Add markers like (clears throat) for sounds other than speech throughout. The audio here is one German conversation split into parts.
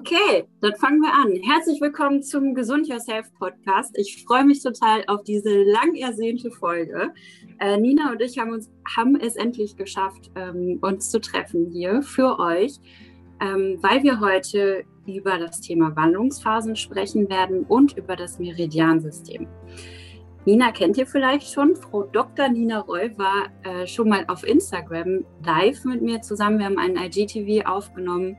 Okay, dann fangen wir an. Herzlich willkommen zum Gesund Yourself Podcast. Ich freue mich total auf diese lang ersehnte Folge. Äh, Nina und ich haben, uns, haben es endlich geschafft, ähm, uns zu treffen hier für euch, ähm, weil wir heute über das Thema Wandlungsphasen sprechen werden und über das Meridiansystem. Nina kennt ihr vielleicht schon. Frau Dr. Nina Roy war äh, schon mal auf Instagram live mit mir zusammen. Wir haben einen IGTV aufgenommen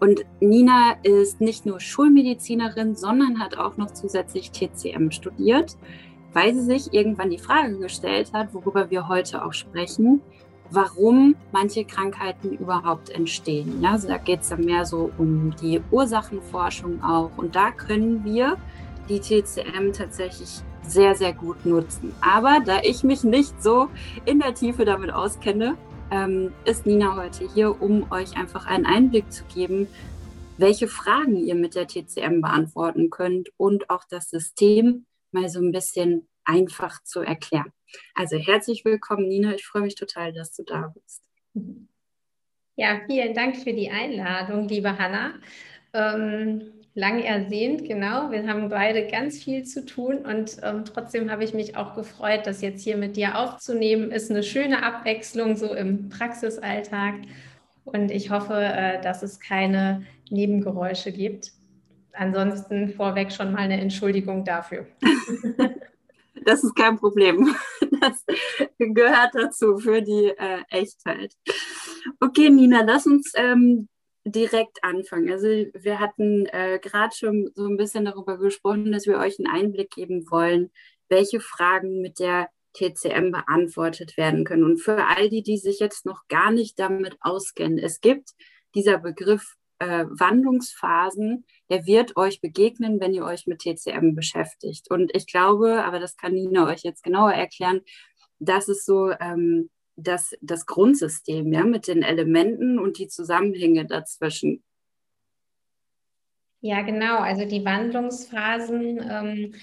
und Nina ist nicht nur Schulmedizinerin, sondern hat auch noch zusätzlich TCM studiert, weil sie sich irgendwann die Frage gestellt hat, worüber wir heute auch sprechen, warum manche Krankheiten überhaupt entstehen. Ja, also da geht es dann mehr so um die Ursachenforschung auch. Und da können wir die TCM tatsächlich sehr, sehr gut nutzen. Aber da ich mich nicht so in der Tiefe damit auskenne, ähm, ist Nina heute hier, um euch einfach einen Einblick zu geben, welche Fragen ihr mit der TCM beantworten könnt und auch das System mal so ein bisschen einfach zu erklären. Also herzlich willkommen, Nina. Ich freue mich total, dass du da bist. Ja, vielen Dank für die Einladung, liebe Hanna. Ähm, lang ersehnt, genau. Wir haben beide ganz viel zu tun und ähm, trotzdem habe ich mich auch gefreut, das jetzt hier mit dir aufzunehmen. Ist eine schöne Abwechslung so im Praxisalltag und ich hoffe, äh, dass es keine Nebengeräusche gibt. Ansonsten vorweg schon mal eine Entschuldigung dafür. (laughs) Das ist kein Problem. Das gehört dazu für die äh, Echtheit. Okay, Nina, lass uns ähm, direkt anfangen. Also wir hatten äh, gerade schon so ein bisschen darüber gesprochen, dass wir euch einen Einblick geben wollen, welche Fragen mit der TCM beantwortet werden können. Und für all die, die sich jetzt noch gar nicht damit auskennen, es gibt dieser Begriff äh, Wandlungsphasen, der wird euch begegnen, wenn ihr euch mit TCM beschäftigt. Und ich glaube, aber das kann Nina euch jetzt genauer erklären, dass es so ähm, das, das Grundsystem, ja, mit den Elementen und die Zusammenhänge dazwischen. Ja, genau. Also die Wandlungsphasen, ähm,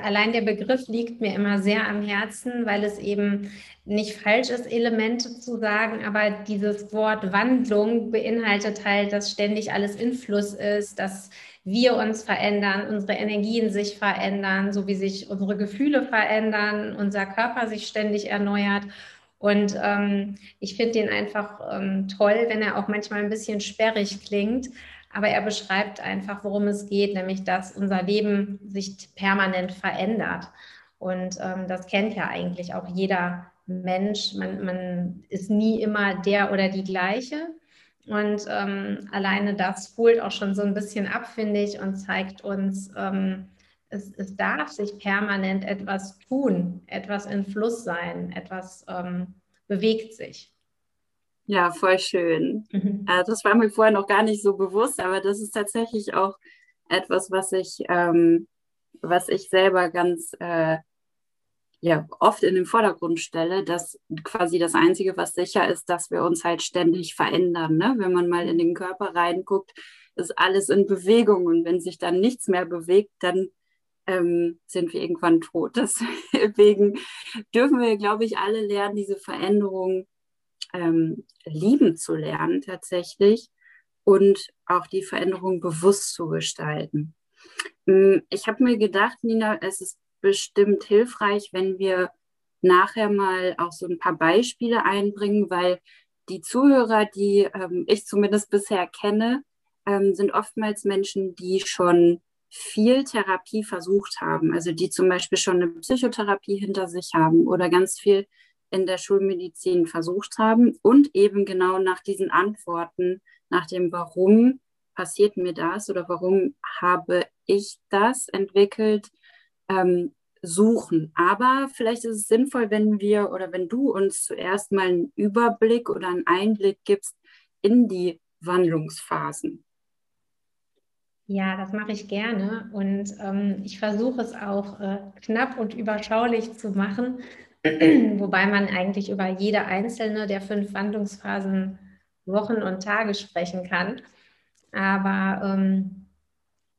allein der Begriff liegt mir immer sehr am Herzen, weil es eben nicht falsch ist, Elemente zu sagen, aber dieses Wort Wandlung beinhaltet halt, dass ständig alles in Fluss ist, dass wir uns verändern, unsere Energien sich verändern, so wie sich unsere Gefühle verändern, unser Körper sich ständig erneuert. Und ähm, ich finde den einfach ähm, toll, wenn er auch manchmal ein bisschen sperrig klingt. Aber er beschreibt einfach, worum es geht, nämlich dass unser Leben sich permanent verändert. Und ähm, das kennt ja eigentlich auch jeder Mensch. Man, man ist nie immer der oder die gleiche. Und ähm, alleine das holt auch schon so ein bisschen ab, finde ich, und zeigt uns, ähm, es, es darf sich permanent etwas tun, etwas in Fluss sein, etwas ähm, bewegt sich. Ja, voll schön. Mhm. Äh, das war mir vorher noch gar nicht so bewusst, aber das ist tatsächlich auch etwas, was ich, ähm, was ich selber ganz äh, ja, oft in den Vordergrund stelle, dass quasi das Einzige, was sicher ist, dass wir uns halt ständig verändern. Ne? Wenn man mal in den Körper reinguckt, ist alles in Bewegung und wenn sich dann nichts mehr bewegt, dann ähm, sind wir irgendwann tot. (laughs) Deswegen dürfen wir, glaube ich, alle lernen, diese Veränderung ähm, lieben zu lernen tatsächlich und auch die Veränderung bewusst zu gestalten. Mm, ich habe mir gedacht, Nina, es ist bestimmt hilfreich, wenn wir nachher mal auch so ein paar Beispiele einbringen, weil die Zuhörer, die ähm, ich zumindest bisher kenne, ähm, sind oftmals Menschen, die schon viel Therapie versucht haben, also die zum Beispiel schon eine Psychotherapie hinter sich haben oder ganz viel in der Schulmedizin versucht haben und eben genau nach diesen Antworten, nach dem Warum passiert mir das oder warum habe ich das entwickelt, ähm, suchen. Aber vielleicht ist es sinnvoll, wenn wir oder wenn du uns zuerst mal einen Überblick oder einen Einblick gibst in die Wandlungsphasen. Ja, das mache ich gerne und ähm, ich versuche es auch äh, knapp und überschaulich zu machen, (clears throat) wobei man eigentlich über jede einzelne der fünf Wandlungsphasen Wochen und Tage sprechen kann. Aber ähm,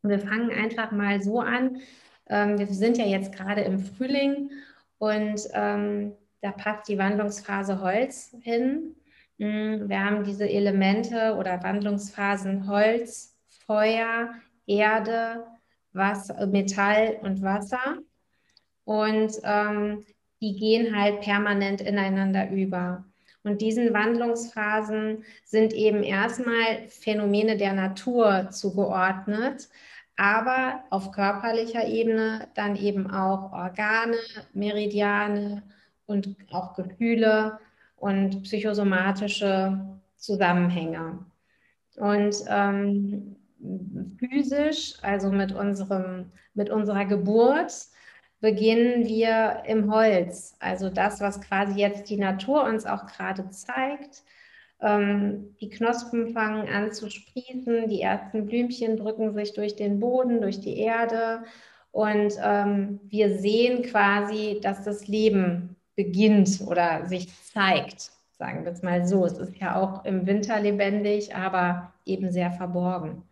wir fangen einfach mal so an. Ähm, wir sind ja jetzt gerade im Frühling und ähm, da passt die Wandlungsphase Holz hin. Mm, wir haben diese Elemente oder Wandlungsphasen Holz, Feuer, Erde, Wasser, Metall und Wasser. Und ähm, die gehen halt permanent ineinander über. Und diesen Wandlungsphasen sind eben erstmal Phänomene der Natur zugeordnet, aber auf körperlicher Ebene dann eben auch Organe, Meridiane und auch Gefühle und psychosomatische Zusammenhänge. Und ähm, physisch, also mit, unserem, mit unserer Geburt, beginnen wir im Holz. Also das, was quasi jetzt die Natur uns auch gerade zeigt. Ähm, die Knospen fangen an zu sprießen, die ersten Blümchen drücken sich durch den Boden, durch die Erde. Und ähm, wir sehen quasi, dass das Leben beginnt oder sich zeigt, sagen wir es mal so. Es ist ja auch im Winter lebendig, aber eben sehr verborgen.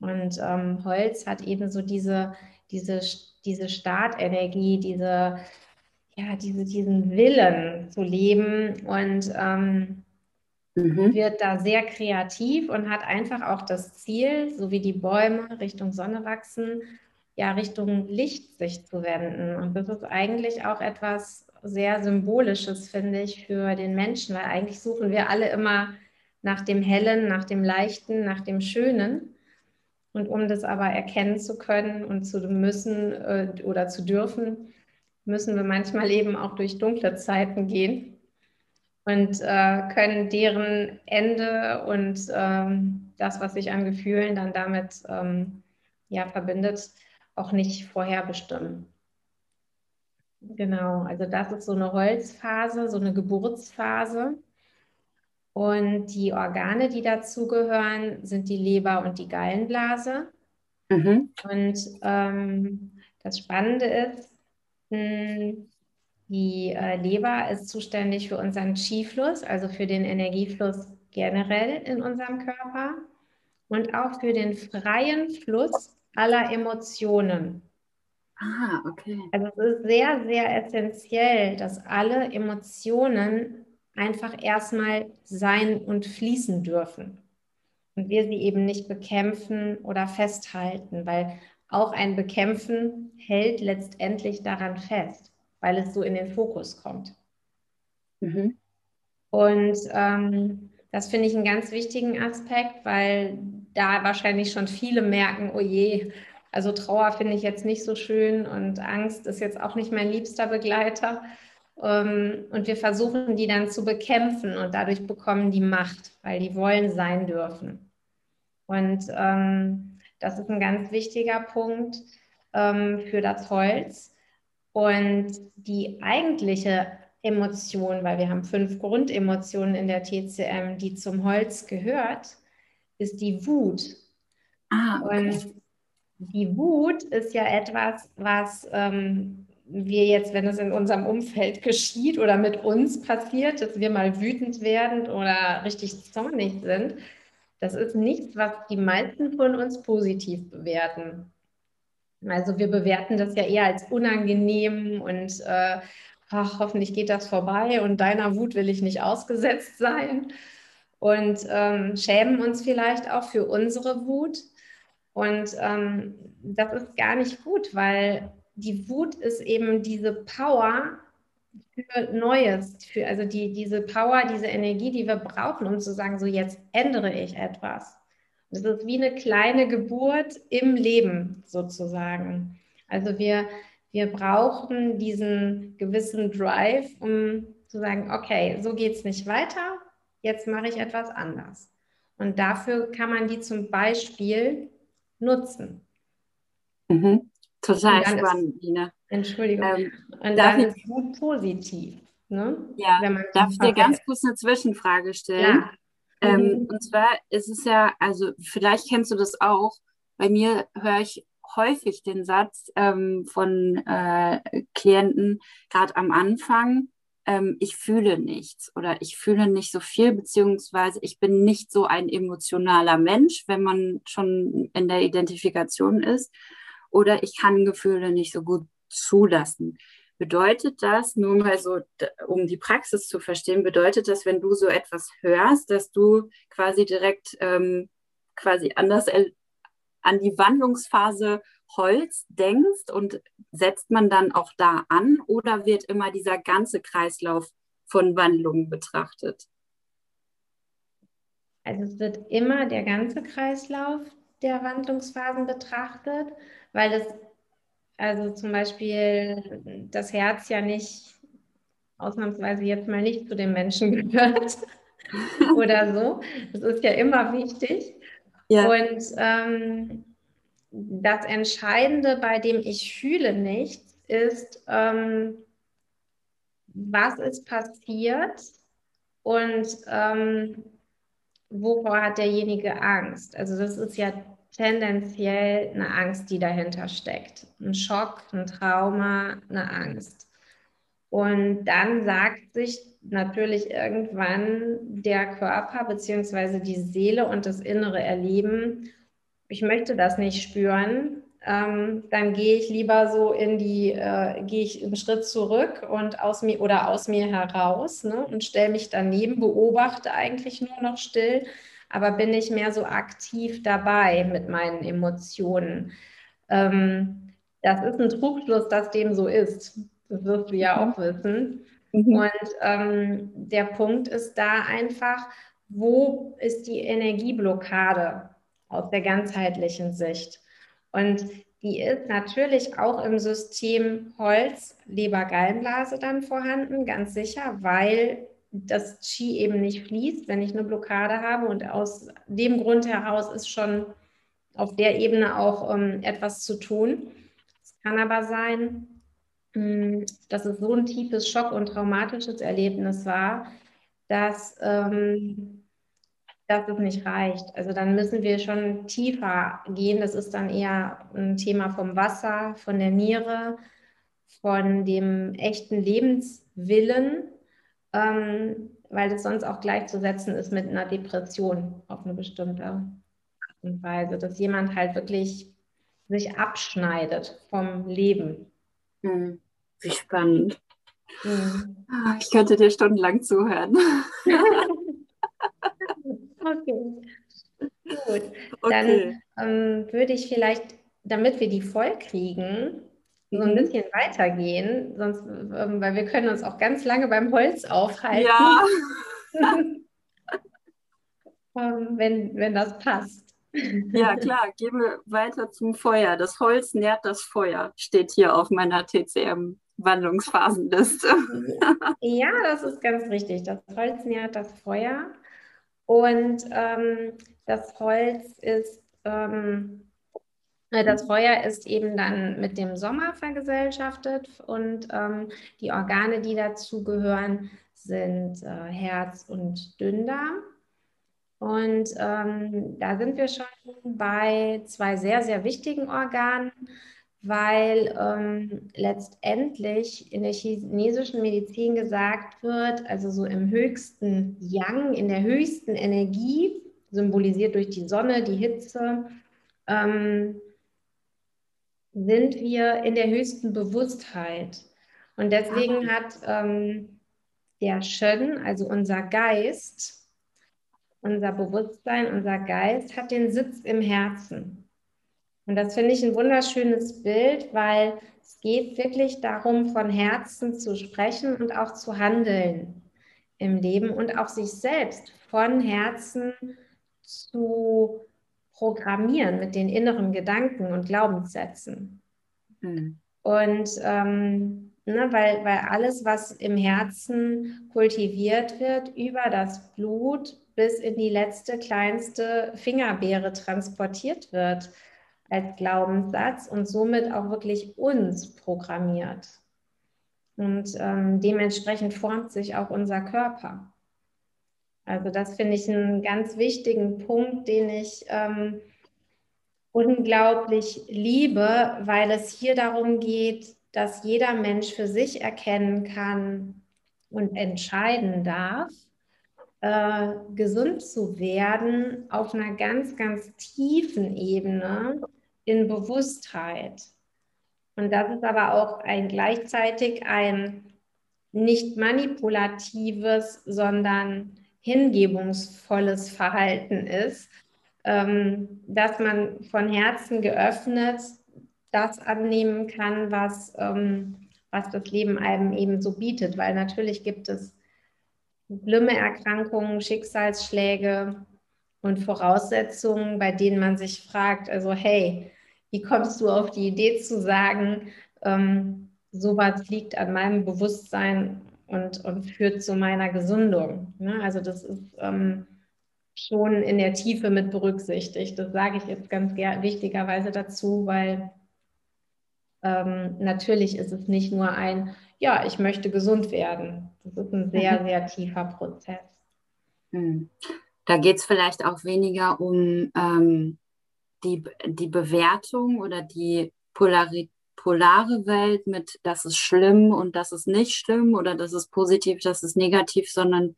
Und ähm, Holz hat eben so diese, diese, diese Startenergie, diese, ja, diese, diesen Willen zu leben und ähm, mhm. wird da sehr kreativ und hat einfach auch das Ziel, so wie die Bäume Richtung Sonne wachsen, ja, Richtung Licht sich zu wenden. Und das ist eigentlich auch etwas sehr Symbolisches, finde ich, für den Menschen, weil eigentlich suchen wir alle immer nach dem Hellen, nach dem Leichten, nach dem Schönen. Und um das aber erkennen zu können und zu müssen äh, oder zu dürfen, müssen wir manchmal eben auch durch dunkle Zeiten gehen und äh, können deren Ende und ähm, das, was sich an Gefühlen dann damit ähm, ja, verbindet, auch nicht vorherbestimmen. Genau, also das ist so eine Holzphase, so eine Geburtsphase. Und die Organe, die dazugehören, sind die Leber und die Gallenblase. Mhm. Und ähm, das Spannende ist, mh, hm, die äh, Leber ist zuständig für unseren Qi-Fluss, also für den Energiefluss generell in unserem Körper und auch für den freien Fluss aller Emotionen. Ah, okay. Also es ist sehr, sehr essentiell, dass alle Emotionen einfach erstmal sein und fließen dürfen. Und wir sie eben nicht bekämpfen oder festhalten, weil auch ein Bekämpfen hält letztendlich daran fest, weil es so in den Fokus kommt. Mhm. Und ähm, das finde ich einen ganz wichtigen Aspekt, weil da wahrscheinlich schon viele merken, oh je, also Trauer finde ich jetzt nicht so schön und Angst ist jetzt auch nicht mein liebster Begleiter. Ähm, und wir versuchen die dann zu bekämpfen und dadurch bekommen die Macht, weil die wollen sein dürfen. Und ähm, das ist ein ganz wichtiger Punkt ähm, für das Holz. Und die eigentliche Emotion, weil wir haben fünf Grundemotionen in der TCM, die zum Holz gehört, ist die Wut. Ah, okay. Und die Wut ist ja etwas, was ähm, wir jetzt, wenn es in unserem Umfeld geschieht oder mit uns passiert, dass wir mal wütend werden oder richtig zornig sind, das ist nichts, was die meisten von uns positiv bewerten. Also wir bewerten das ja eher als unangenehm und äh, ach, hoffentlich geht das vorbei und deiner Wut will ich nicht ausgesetzt sein und ähm, schämen uns vielleicht auch für unsere Wut. Und ähm, das ist gar nicht gut, weil die Wut ist eben diese Power für Neues, für, also die, diese Power, diese Energie, die wir brauchen, um zu sagen, so jetzt ändere ich etwas. Das ist wie eine kleine Geburt im Leben sozusagen. Also wir, wir brauchen diesen gewissen Drive, um zu sagen, okay, so geht es nicht weiter, jetzt mache ich etwas anders. Und dafür kann man die zum Beispiel nutzen. Mhm. Total spannend, Nina. Entschuldigung. Ähm, und dann ist gut positiv. Ne? Ja, darf ich dir ganz kurz eine Zwischenfrage stellen? Ja. Ähm, mhm. Und zwar ist es ja, also vielleicht kennst du das auch, bei mir höre ich häufig den Satz ähm, von äh, Klienten, gerade am Anfang, ähm, ich fühle nichts oder ich fühle nicht so viel, beziehungsweise ich bin nicht so ein emotionaler Mensch, wenn man schon in der Identifikation ist oder ich kann Gefühle nicht so gut zulassen. Bedeutet das, nur mal so, um die Praxis zu verstehen, bedeutet das, wenn du so etwas hörst, dass du quasi direkt ähm, quasi anders an die Wandlungsphase Holz denkst und setzt man dann auch da an oder wird immer dieser ganze Kreislauf von Wandlungen betrachtet? Also es wird immer der ganze Kreislauf der Wandlungsphasen betrachtet, weil es also zum Beispiel das Herz ja nicht ausnahmsweise jetzt mal nicht zu den Menschen (laughs) gehört (laughs) oder so. Das ist ja immer wichtig. Ja. Und ähm, das Entscheidende, bei dem ich fühle nichts, ist, ähm, was ist passiert und ähm, wovor hat derjenige Angst. Also das ist ja tendenziell eine Angst, die dahinter steckt. Ein Schock, ein Trauma, eine Angst. Und dann sagt sich natürlich irgendwann der Körper bzw. die Seele und das innere Erleben, ich möchte das nicht spüren, ähm, dann gehe ich lieber so in die, äh, gehe ich einen Schritt zurück und aus mir oder aus mir heraus ne, und stelle mich daneben, beobachte eigentlich nur noch still, aber bin ich mehr so aktiv dabei mit meinen Emotionen. Ähm, das ist ein Trugschluss, dass dem so ist. Das wirst du ja auch wissen. Mhm. Und ähm, der Punkt ist da einfach, wo ist die Energieblockade aus der ganzheitlichen Sicht? Und die ist natürlich auch im System Holz, Leber, Gallenblase dann vorhanden, ganz sicher, weil das Qi eben nicht fließt, wenn ich eine Blockade habe. Und aus dem Grund heraus ist schon auf der Ebene auch ähm, etwas zu tun. Es kann aber sein, hm, dass es so ein tiefes Schock- und traumatisches Erlebnis war, dass, ähm, dass es nicht reicht. Also dann müssen wir schon tiefer gehen. Das ist dann eher ein Thema vom Wasser, von der Niere, von dem echten Lebenswillen, ähm, weil das sonst auch gleichzusetzen ist mit einer Depression auf eine bestimmte Art und Weise, dass jemand halt wirklich sich abschneidet vom Leben. Hm. Wie spannend. Mhm. Ich könnte dir stundenlang zuhören. (laughs) okay. Gut. Okay. Dann ähm, würde ich vielleicht, damit wir die voll kriegen, so ein bisschen weitergehen, sonst, ähm, weil wir können uns auch ganz lange beim Holz aufhalten. Ja. (laughs) ähm, wenn, wenn das passt. Ja, klar, gehen wir weiter zum Feuer. Das Holz nährt das Feuer, steht hier auf meiner TCM Wandlungsphasenliste. (laughs) ja, das ist ganz richtig. Das Holz nährt das Feuer und ähm, das Holz ist, ähm, äh, das Feuer ist eben dann mit dem Sommer vergesellschaftet und ähm, die Organe, die dazu gehören, sind äh, Herz und Dünndarm. Und ähm, da sind wir schon bei zwei sehr, sehr wichtigen Organen weil ähm, letztendlich in der chinesischen Medizin gesagt wird, also so im höchsten Yang, in der höchsten Energie, symbolisiert durch die Sonne, die Hitze, ähm, sind wir in der höchsten Bewusstheit. Und deswegen hat ähm, der Shen, also unser Geist, unser Bewusstsein, unser Geist, hat den Sitz im Herzen. Und das finde ich ein wunderschönes Bild, weil es geht wirklich darum, von Herzen zu sprechen und auch zu handeln im Leben und auch sich selbst von Herzen zu programmieren mit den inneren Gedanken und Glaubenssätzen. Mhm. Und ähm, ne, weil, weil alles, was im Herzen kultiviert wird, über das Blut bis in die letzte kleinste Fingerbeere transportiert wird als Glaubenssatz und somit auch wirklich uns programmiert. Und ähm, dementsprechend formt sich auch unser Körper. Also das finde ich einen ganz wichtigen Punkt, den ich ähm, unglaublich liebe, weil es hier darum geht, dass jeder Mensch für sich erkennen kann und entscheiden darf, äh, gesund zu werden auf einer ganz, ganz tiefen Ebene in Bewusstheit. Und das ist aber auch ein gleichzeitig ein nicht manipulatives, sondern hingebungsvolles Verhalten ist, ähm, dass man von Herzen geöffnet das annehmen kann, was, ähm, was das Leben einem eben so bietet. Weil natürlich gibt es schlimme Erkrankungen, Schicksalsschläge und Voraussetzungen, bei denen man sich fragt, also hey, wie kommst du auf die Idee zu sagen, ähm, sowas liegt an meinem Bewusstsein und, und führt zu meiner Gesundung. Ne? Also das ist ähm, schon in der Tiefe mit berücksichtigt. Das sage ich jetzt ganz wichtigerweise dazu, weil ähm, natürlich ist es nicht nur ein, ja, ich möchte gesund werden. Das ist ein sehr, mhm. sehr tiefer Prozess. Hm. Da geht es vielleicht auch weniger um ähm, die, die Bewertung oder die Polarität polare Welt mit, das ist schlimm und das ist nicht schlimm oder das ist positiv, das ist negativ, sondern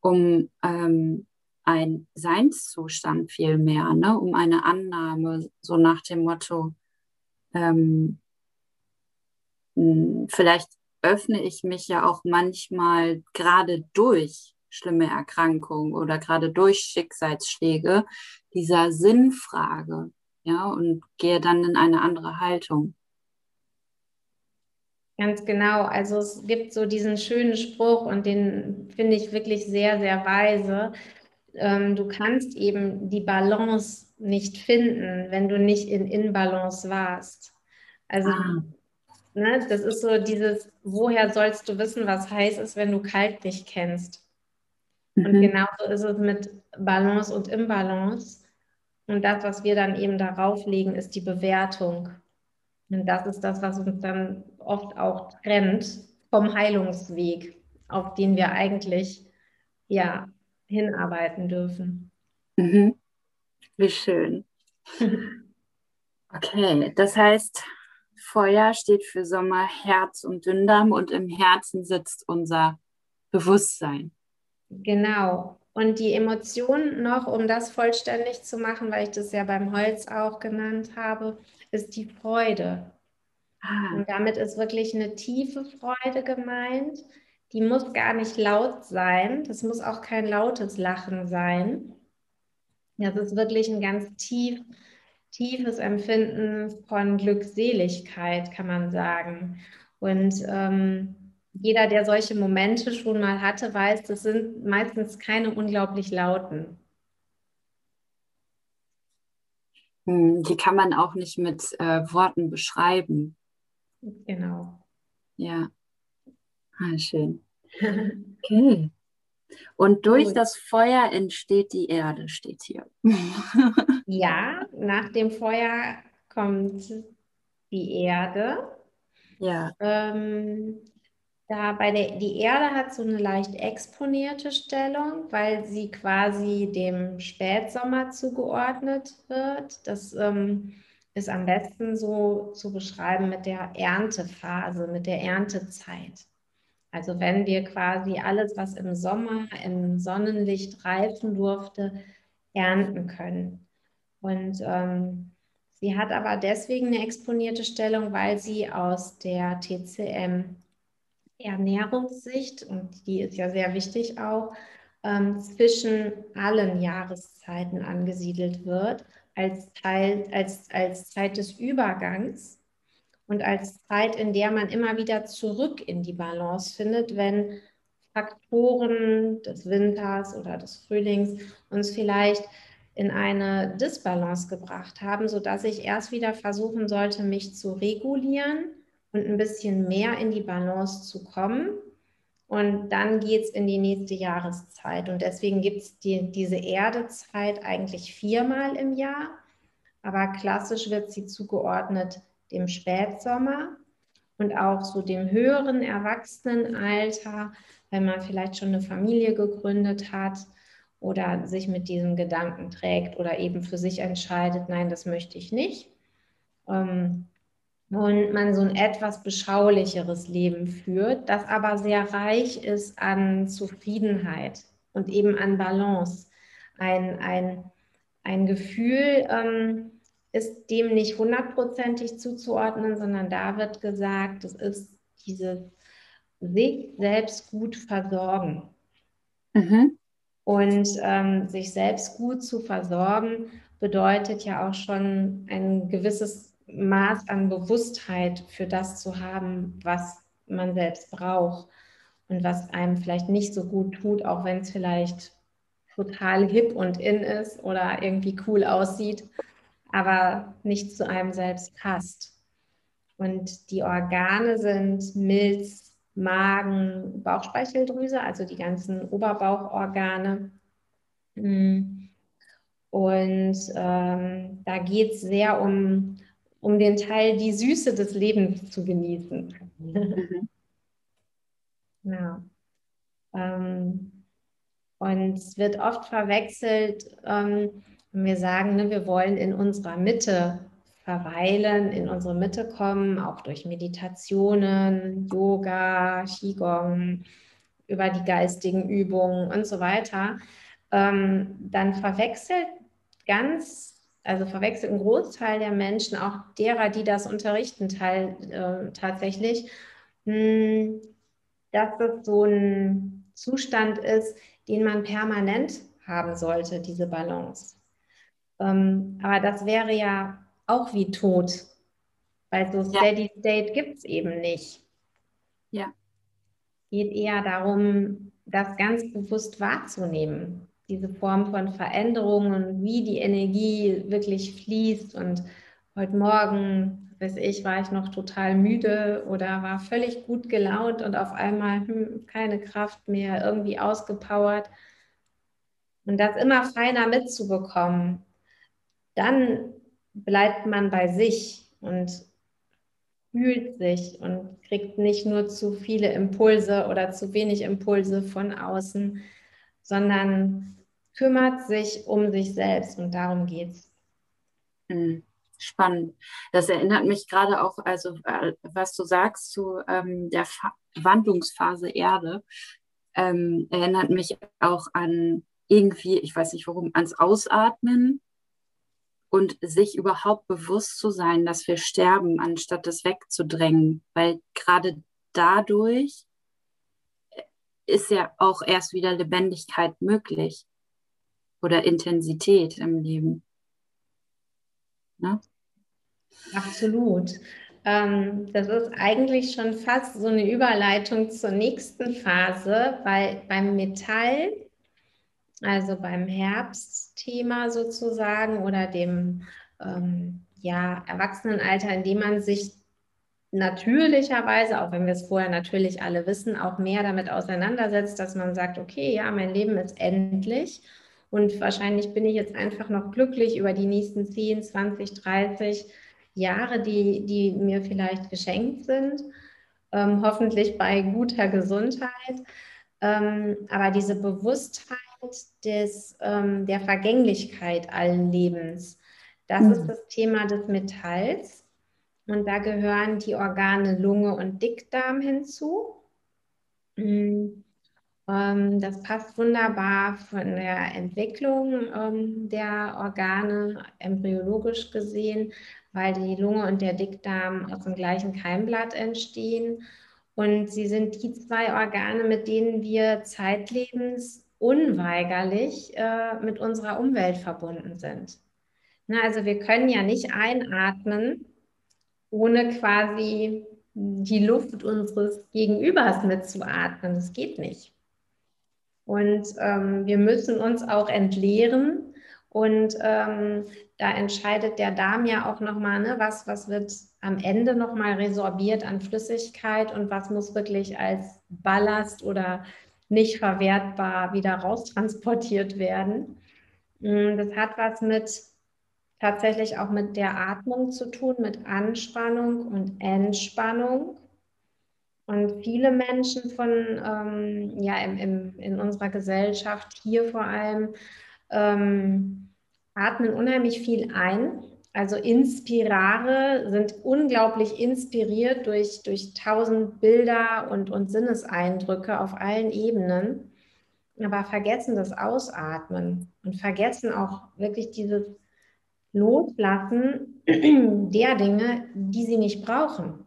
um ähm, ein Seinszustand vielmehr, ne? um eine Annahme, so nach dem Motto, ähm, hm, vielleicht öffne ich mich ja auch manchmal gerade durch schlimme Erkrankungen oder gerade durch Schicksalsschläge dieser Sinnfrage, ja, und gehe dann in eine andere Haltung. Ganz genau. Also es gibt so diesen schönen Spruch und den finde ich wirklich sehr, sehr weise. Ähm, du kannst eben die Balance nicht finden, wenn du nicht in Inbalance warst. Also ah. ne, das ist so dieses, woher sollst du wissen, was heiß ist, wenn du kalt nicht kennst? Mhm. Und genauso ist es mit Balance und Imbalance. Und das, was wir dann eben darauf legen, ist die Bewertung. Und das ist das, was uns dann oft auch trennt vom Heilungsweg, auf den wir eigentlich ja hinarbeiten dürfen. Mhm. Wie schön. Okay, das heißt, Feuer steht für Sommer, Herz und Dünndarm und im Herzen sitzt unser Bewusstsein. Genau. Und die Emotion noch, um das vollständig zu machen, weil ich das ja beim Holz auch genannt habe, ist die Freude. Ah. Und damit ist wirklich eine tiefe Freude gemeint. Die muss gar nicht laut sein. Das muss auch kein lautes Lachen sein. Das ist wirklich ein ganz tief, tiefes Empfinden von Glückseligkeit, kann man sagen. Und ähm, jeder, der solche Momente schon mal hatte, weiß, das sind meistens keine unglaublich lauten. Hm, die kann man auch nicht mit äh, Worten beschreiben. Genau. Ja. Ah, schön. (laughs) Okay. Und durch Gut. das Feuer entsteht die Erde, steht hier. (laughs) ja, nach dem Feuer kommt die Erde. Ja. Ähm, da bei der, die Erde hat so eine leicht exponierte Stellung, weil sie quasi dem Spätsommer zugeordnet wird. Das ähm, ist am besten so zu beschreiben mit der Erntephase, mit der Erntezeit. Also wenn wir quasi alles, was im Sommer im Sonnenlicht reifen durfte, ernten können. Und ähm, sie hat aber deswegen eine exponierte Stellung, weil sie aus der TCM Ernährungssicht, und die ist ja sehr wichtig auch, ähm, zwischen allen Jahreszeiten angesiedelt wird, als, Teil, als, als Zeit des Übergangs und als Zeit, in der man immer wieder zurück in die Balance findet, wenn Faktoren des Winters oder des Frühlings uns vielleicht in eine Disbalance gebracht haben, sodass ich erst wieder versuchen sollte, mich zu regulieren und ein bisschen mehr in die Balance zu kommen. Und dann geht es in die nächste Jahreszeit. Und deswegen gibt es die, diese Erdezeit eigentlich viermal im Jahr. Aber klassisch wird sie zugeordnet dem Spätsommer und auch so dem höheren Erwachsenenalter, wenn man vielleicht schon eine Familie gegründet hat oder sich mit diesem Gedanken trägt oder eben für sich entscheidet, nein, das möchte ich nicht. Ähm, und man so ein etwas beschaulicheres Leben führt, das aber sehr reich ist an Zufriedenheit und eben an Balance. Ein, ein, ein Gefühl ähm, ist dem nicht hundertprozentig zuzuordnen, sondern da wird gesagt, es ist dieses sich selbst gut versorgen. Mhm. Und ähm, sich selbst gut zu versorgen bedeutet ja auch schon ein gewisses Maß an Bewusstheit für das zu haben, was man selbst braucht und was einem vielleicht nicht so gut tut, auch wenn es vielleicht total hip und in ist oder irgendwie cool aussieht, aber nicht zu einem selbst passt. Und die Organe sind Milz, Magen, Bauchspeicheldrüse, also die ganzen Oberbauchorgane. Mm. Und ähm, da geht es sehr um, um den Teil, die Süße des Lebens zu genießen. Mhm. (laughs) ja. Ähm, und es wird oft verwechselt, ähm, wenn wir sagen, ne, wir wollen in unserer Mitte verweilen, in unsere Mitte kommen, auch durch Meditationen, Yoga, Qigong, über die geistigen Übungen und so weiter, ähm, dann verwechselt ganz, also verwechselt ein Großteil der Menschen, auch derer, die das unterrichten, teil, äh, tatsächlich, mh, hm, dass es so ein Zustand ist, den man permanent haben sollte, diese Balance. Ähm, aber das wäre ja auch wie tot, weil so Steady ja. State gibt es eben nicht. Ja. Geht eher darum, das ganz bewusst wahrzunehmen, diese Form von Veränderungen, wie die Energie wirklich fließt. Und heute Morgen, weiß ich, war ich noch total müde oder war völlig gut gelaunt und auf einmal hm, keine Kraft mehr, irgendwie ausgepowert. Und das immer feiner mitzubekommen, dann bleibt man bei sich und fühlt sich und kriegt nicht nur zu viele Impulse oder zu wenig Impulse von außen, sondern kümmert sich um sich selbst und darum geht es. Hm, spannend. Das erinnert mich gerade auch, also äh, was du sagst zu ähm, der Fa Wandlungsphase Erde, ähm, erinnert mich auch an irgendwie, ich weiß nicht warum, ans Ausatmen und sich überhaupt bewusst zu sein, dass wir sterben, anstatt das wegzudrängen, weil gerade dadurch ist ja auch erst wieder Lebendigkeit möglich oder Intensität im Leben. Ne? Absolut. Ähm, das ist eigentlich schon fast so eine Überleitung zur nächsten Phase, weil beim Metall also beim Herbstthema sozusagen oder dem ähm, ja, Erwachsenenalter, in dem man sich natürlicherweise, auch wenn wir es vorher natürlich alle wissen, auch mehr damit auseinandersetzt, dass man sagt, okay, ja, mein Leben ist endlich und wahrscheinlich bin ich jetzt einfach noch glücklich über die nächsten 10, 20, 30 Jahre, die, die mir vielleicht geschenkt sind, ähm, hoffentlich bei guter Gesundheit. Ähm, aber diese Bewusstheit, des, ähm, der Vergänglichkeit allen Lebens. Das mhm. ist das Thema des Metalls. Und da gehören die Organe Lunge und Dickdarm hinzu. Mhm. Ähm, das passt wunderbar von der Entwicklung ähm, der Organe embryologisch gesehen, weil die Lunge und der Dickdarm aus dem gleichen Keimblatt entstehen. Und sie sind die zwei Organe, mit denen wir zeitlebens unweigerlich äh, mit unserer Umwelt verbunden sind. Na, also wir können ja nicht einatmen, ohne quasi die Luft unseres Gegenübers mitzuatmen. Das geht nicht. Und ähm, wir müssen uns auch entleeren. Und ähm, da entscheidet der Darm ja auch nochmal, ne, was, was wird am Ende nochmal resorbiert an Flüssigkeit und was muss wirklich als Ballast oder nicht verwertbar wieder raustransportiert werden. Mm, das hat was mit tatsächlich auch mit der Atmung zu tun, mit Anspannung und Entspannung. Und viele Menschen von, ähm, ja, im, im, in unserer Gesellschaft hier vor allem, ähm, atmen unheimlich viel ein also Inspirare sind unglaublich inspiriert durch, durch tausend Bilder und, und Sinneseindrücke auf allen Ebenen, aber vergessen das Ausatmen und vergessen auch wirklich dieses Loslassen der Dinge, die sie nicht brauchen.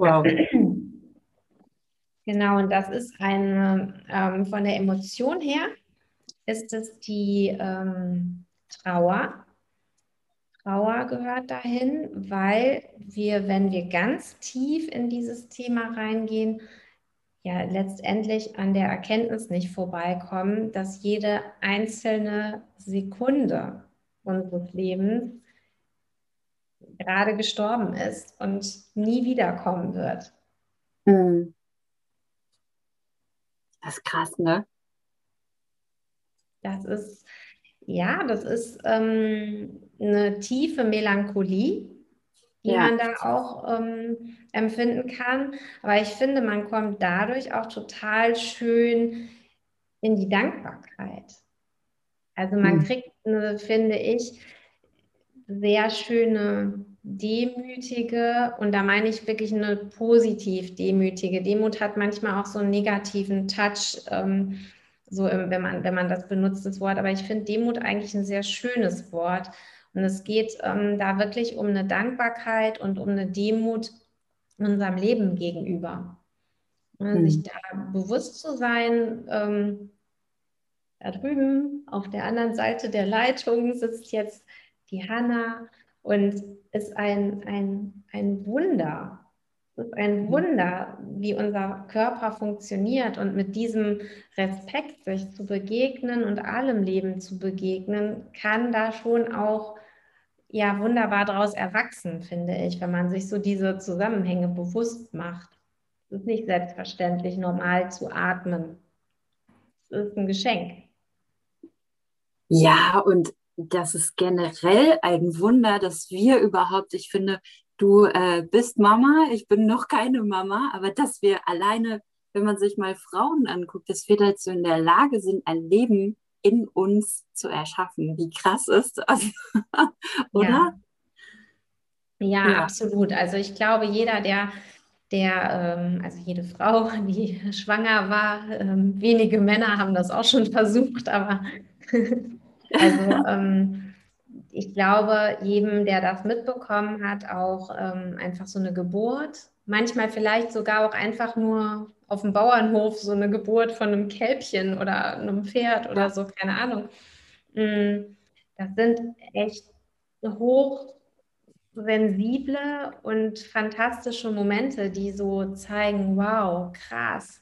Wow. Genau, und das ist eine, ähm, von der Emotion her ist es die ähm, Trauer. Trauer gehört dahin, weil wir, wenn wir ganz tief in dieses Thema reingehen, ja letztendlich an der Erkenntnis nicht vorbeikommen, dass jede einzelne Sekunde unseres Lebens gerade gestorben ist und nie wiederkommen wird. Hm. Das ist krass, ne? Das ist, ja, das ist ähm, eine tiefe Melancholie, die ja. man da auch ähm, empfinden kann. Aber ich finde, man kommt dadurch auch total schön in die Dankbarkeit. Also man mhm. kriegt, eine, finde ich, sehr schöne demütige, und da meine ich wirklich eine positiv demütige. Demut hat manchmal auch so einen negativen Touch. Ähm, so wenn man, wenn man das benutzt, das Wort. Aber ich finde Demut eigentlich ein sehr schönes Wort. Und es geht ähm, da wirklich um eine Dankbarkeit und um eine Demut unserem Leben gegenüber. Mhm. Sich da bewusst zu sein, ähm, da drüben auf der anderen Seite der Leitung sitzt jetzt die Hanna und ist ein, ein, ein Wunder, es ist ein mhm. Wunder, wie unser Körper funktioniert und mit diesem Respekt sich zu begegnen und allem Leben zu begegnen, kann da schon auch ja wunderbar daraus erwachsen, finde ich, wenn man sich so diese Zusammenhänge bewusst macht. Es ist nicht selbstverständlich, normal zu atmen. Es ist ein Geschenk. Ja, und das ist generell ein Wunder, dass wir überhaupt, ich finde, du äh, bist Mama, ich bin noch keine Mama, aber dass wir alleine, wenn man sich mal Frauen anguckt, dass wir dazu in der Lage sind, ein Leben in uns zu erschaffen. Wie krass ist das, (laughs) oder? Ja. ja. ja, absolut. Also ich glaube, jeder, der der, ähm, also jede Frau, (laughs) die schwanger war, ähm, wenige Männer haben das auch schon versucht, aber also ähm, ich glaube, jedem, der das mitbekommen hat, auch ähm, einfach so eine Geburt, manchmal vielleicht sogar auch einfach nur auf dem Bauernhof so eine Geburt von einem Kälbchen oder einem Pferd oder so, keine Ahnung. Mm, das sind echt hochsensible und fantastische Momente, die so zeigen, wow, krass.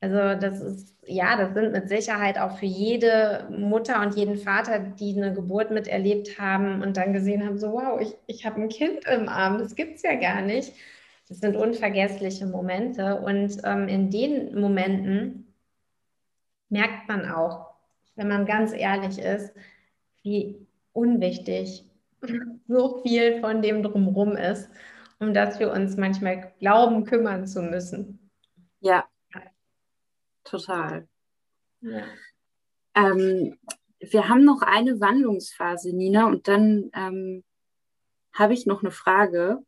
Also das ist, ja, das sind mit Sicherheit auch für jede Mutter und jeden Vater, die eine Geburt miterlebt haben und dann gesehen haben, so, wow, ich, ich habe ein Kind im Arm, das gibt es ja gar nicht. Das sind unvergessliche Momente. Und ähm, in den Momenten merkt man auch, wenn man ganz ehrlich ist, wie unwichtig (laughs) so viel von dem drumherum ist, um das wir uns manchmal glauben, kümmern zu müssen. Ja, total. Ja. Ähm, wir haben noch eine Wandlungsphase, Nina, und dann ähm, habe ich noch eine Frage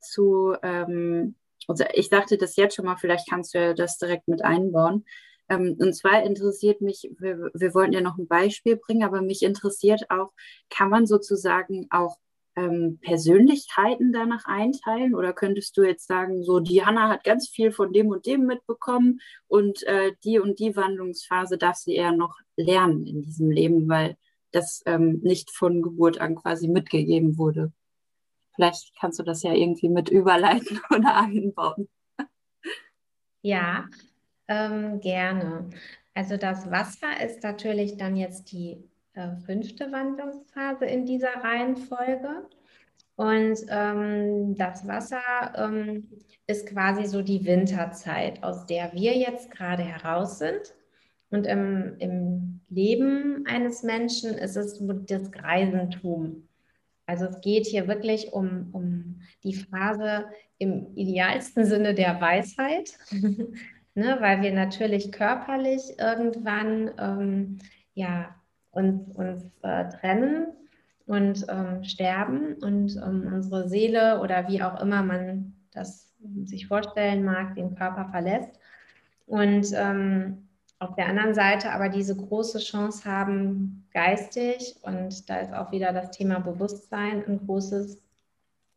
zu, ähm, also ich sagte das jetzt schon mal, vielleicht kannst du ja das direkt mit einbauen. Ähm, und zwar interessiert mich, wir, wir wollten ja noch ein Beispiel bringen, aber mich interessiert auch, kann man sozusagen auch ähm, Persönlichkeiten danach einteilen? Oder könntest du jetzt sagen, so die Hanna hat ganz viel von dem und dem mitbekommen und äh, die und die Wandlungsphase darf sie eher noch lernen in diesem Leben, weil das ähm, nicht von Geburt an quasi mitgegeben wurde? Vielleicht kannst du das ja irgendwie mit überleiten (laughs) oder einbauen. Ja, ähm, gerne. Also das Wasser ist natürlich dann jetzt die äh, fünfte Wandlungsphase in dieser Reihenfolge. Und ähm, das Wasser ähm, ist quasi so die Winterzeit, aus der wir jetzt gerade heraus sind. Und im, im Leben eines Menschen ist es das Greisentum. Also es geht hier wirklich um, um die Phase im idealsten Sinne der Weisheit, (laughs) ne, weil wir natürlich körperlich irgendwann ähm, ja, uns, uns äh, trennen und ähm, sterben und ähm, unsere Seele oder wie auch immer man das sich vorstellen mag, den Körper verlässt. Und ähm, auf der anderen Seite aber diese große Chance haben, geistig, und da ist auch wieder das Thema Bewusstsein ein großes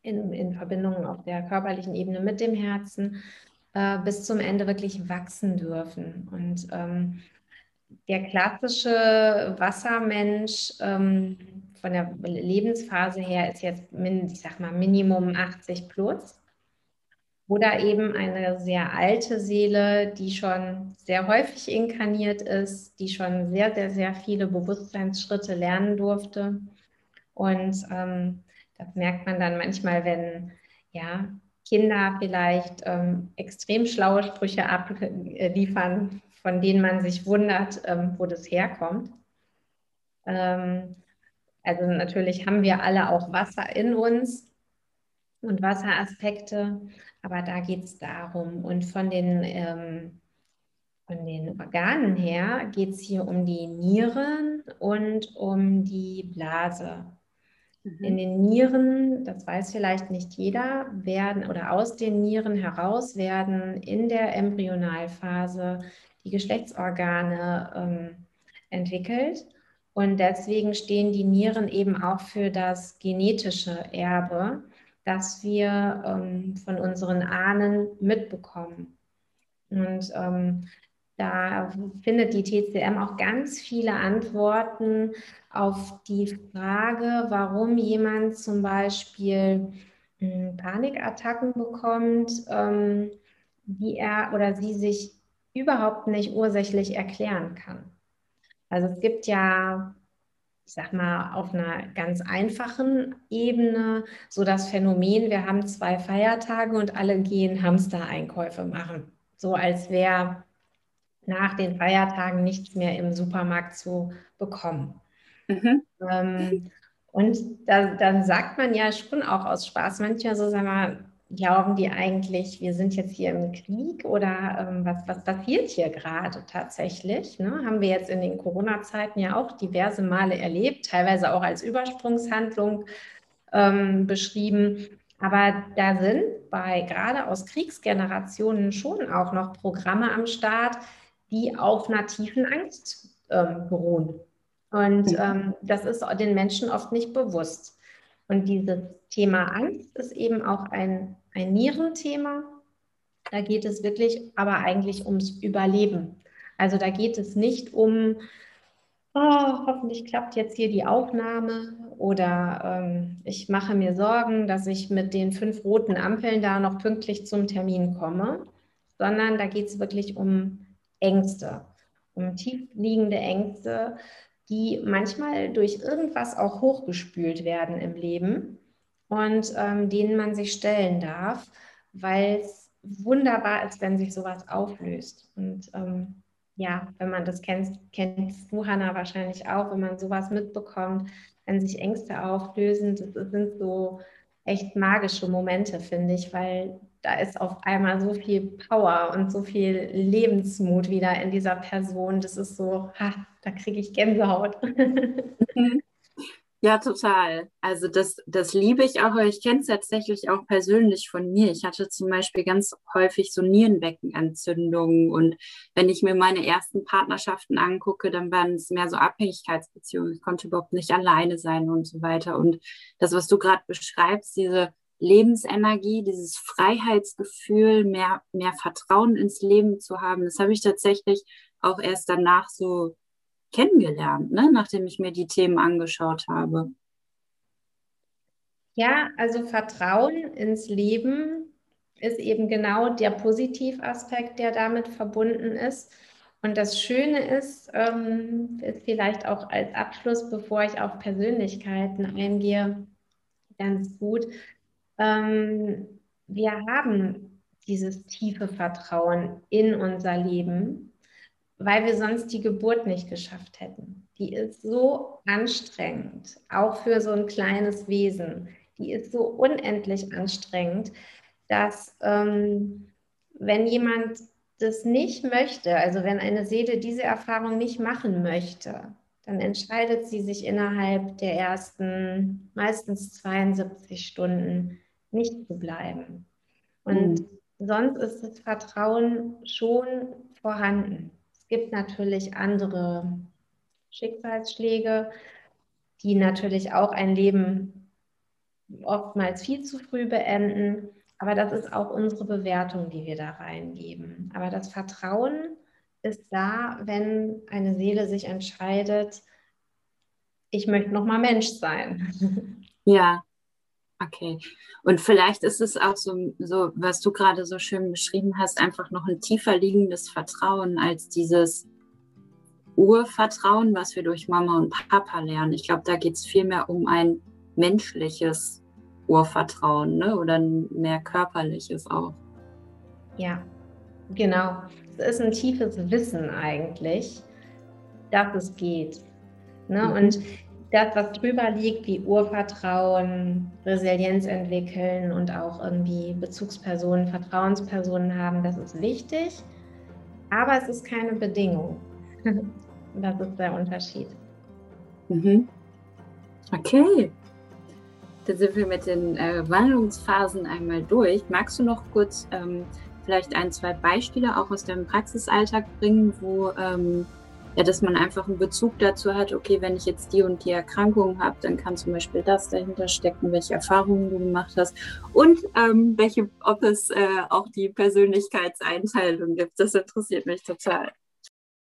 in, in Verbindung auf der körperlichen Ebene mit dem Herzen, äh, bis zum Ende wirklich wachsen dürfen. Und ähm, der klassische Wassermensch ähm, von der Lebensphase her ist jetzt, ich sag mal, Minimum 80 plus. Oder eben eine sehr alte Seele, die schon sehr häufig inkarniert ist, die schon sehr, sehr, sehr viele Bewusstseinsschritte lernen durfte. Und ähm, das merkt man dann manchmal, wenn ja, Kinder vielleicht ähm, extrem schlaue Sprüche abliefern, von denen man sich wundert, ähm, wo das herkommt. Ähm, also natürlich haben wir alle auch Wasser in uns und Wasseraspekte, aber da geht es darum. Und von den, ähm, von den Organen her geht es hier um die Nieren und um die Blase. Mhm. In den Nieren, das weiß vielleicht nicht jeder, werden oder aus den Nieren heraus werden in der Embryonalphase die Geschlechtsorgane ähm, entwickelt. Und deswegen stehen die Nieren eben auch für das genetische Erbe, das wir ähm, von unseren Ahnen mitbekommen. Und ähm, da findet die TCM auch ganz viele Antworten auf die Frage, warum jemand zum Beispiel äh, Panikattacken bekommt, ähm, die er oder sie sich überhaupt nicht ursächlich erklären kann. Also es gibt ja, ich sag mal, auf einer ganz einfachen Ebene so das Phänomen, wir haben zwei Feiertage und alle gehen Hamstereinkäufe machen. So als wäre nach den Feiertagen nichts mehr im Supermarkt zu bekommen. Mhm. Ähm, und da, dann sagt man ja schon auch aus Spaß manchmal so, sag mal, glauben die eigentlich, wir sind jetzt hier im Krieg oder ähm, was, was passiert hier gerade tatsächlich? Ne? Haben wir jetzt in den Corona-Zeiten ja auch diverse Male erlebt, teilweise auch als Übersprungshandlung ähm, beschrieben. Aber da sind bei gerade aus Kriegsgenerationen schon auch noch Programme am Start, die auf einer tiefen Angst ähm, beruhen. Und ähm, das ist den Menschen oft nicht bewusst. Und dieses Thema Angst ist eben auch ein, ein Nierenthema. Da geht es wirklich aber eigentlich ums Überleben. Also da geht es nicht um, oh, hoffentlich klappt jetzt hier die Aufnahme oder ähm, ich mache mir Sorgen, dass ich mit den fünf roten Ampeln da noch pünktlich zum Termin komme, sondern da geht es wirklich um Ängste, um tiefliegende Ängste, die manchmal durch irgendwas auch hochgespült werden im Leben und ähm, denen man sich stellen darf, weil es wunderbar ist, wenn sich sowas auflöst. Und ähm, ja, wenn man das kennt, kennst du, Hanna, wahrscheinlich auch, wenn man sowas mitbekommt, wenn sich Ängste auflösen, das sind so echt magische Momente, finde ich, weil da ist auf einmal so viel Power und so viel Lebensmut wieder in dieser Person. Das ist so, ha, da kriege ich Gänsehaut. Mhm. Ja, total. Also das, das liebe ich auch, ich kenne es tatsächlich auch persönlich von mir. Ich hatte zum Beispiel ganz häufig so Nierenbeckenentzündungen und wenn ich mir meine ersten Partnerschaften angucke, dann waren es mehr so Abhängigkeitsbeziehungen. Ich konnte überhaupt nicht alleine sein und so weiter. Und das, was du gerade beschreibst, diese Lebensenergie, dieses Freiheitsgefühl, mehr, mehr Vertrauen ins Leben zu haben, das habe ich tatsächlich auch erst danach so kennengelernt, ne? nachdem ich mir die Themen angeschaut habe. Ja, also Vertrauen ins Leben ist eben genau der Positivaspekt, der damit verbunden ist. Und das Schöne ist, ähm, ist vielleicht auch als Abschluss, bevor ich auf Persönlichkeiten eingehe, ganz gut. Ähm, wir haben dieses tiefe Vertrauen in unser Leben weil wir sonst die Geburt nicht geschafft hätten. Die ist so anstrengend, auch für so ein kleines Wesen. Die ist so unendlich anstrengend, dass ähm, wenn jemand das nicht möchte, also wenn eine Seele diese Erfahrung nicht machen möchte, dann entscheidet sie sich innerhalb der ersten meistens 72 Stunden nicht zu bleiben. Und mhm. sonst ist das Vertrauen schon vorhanden. Es gibt natürlich andere Schicksalsschläge, die natürlich auch ein Leben oftmals viel zu früh beenden. Aber das ist auch unsere Bewertung, die wir da reingeben. Aber das Vertrauen ist da, wenn eine Seele sich entscheidet, ich möchte nochmal Mensch sein. (laughs) Ja, okay. Und vielleicht ist es auch so, so, was du gerade so schön beschrieben hast, einfach noch ein tiefer liegendes Vertrauen als dieses Urvertrauen, was wir durch Mama und Papa lernen. Ich glaube, da geht es vielmehr um ein menschliches Urvertrauen ne? oder ein mehr körperliches auch. Ja, genau. Es ist ein tiefes Wissen eigentlich, dass es geht. Ne? Mhm. Und das, was drüber liegt, wie Urvertrauen, Resilienz entwickeln und auch irgendwie Bezugspersonen, Vertrauenspersonen haben, das ist wichtig. Aber es ist keine Bedingung. (laughs) das ist der Unterschied. Mhm. Okay. Dann sind wir mit den äh, Wandlungsphasen einmal durch. Magst du noch kurz ähm, vielleicht ein, zwei Beispiele auch aus deinem Praxisalltag bringen, wo ähm, ja, dass man einfach einen Bezug dazu hat, okay, wenn ich jetzt die und die Erkrankung habe, dann kann zum Beispiel das dahinter stecken, welche Erfahrungen du gemacht hast und ähm, welche, ob es äh, auch die Persönlichkeitseinteilung gibt. Das interessiert mich total.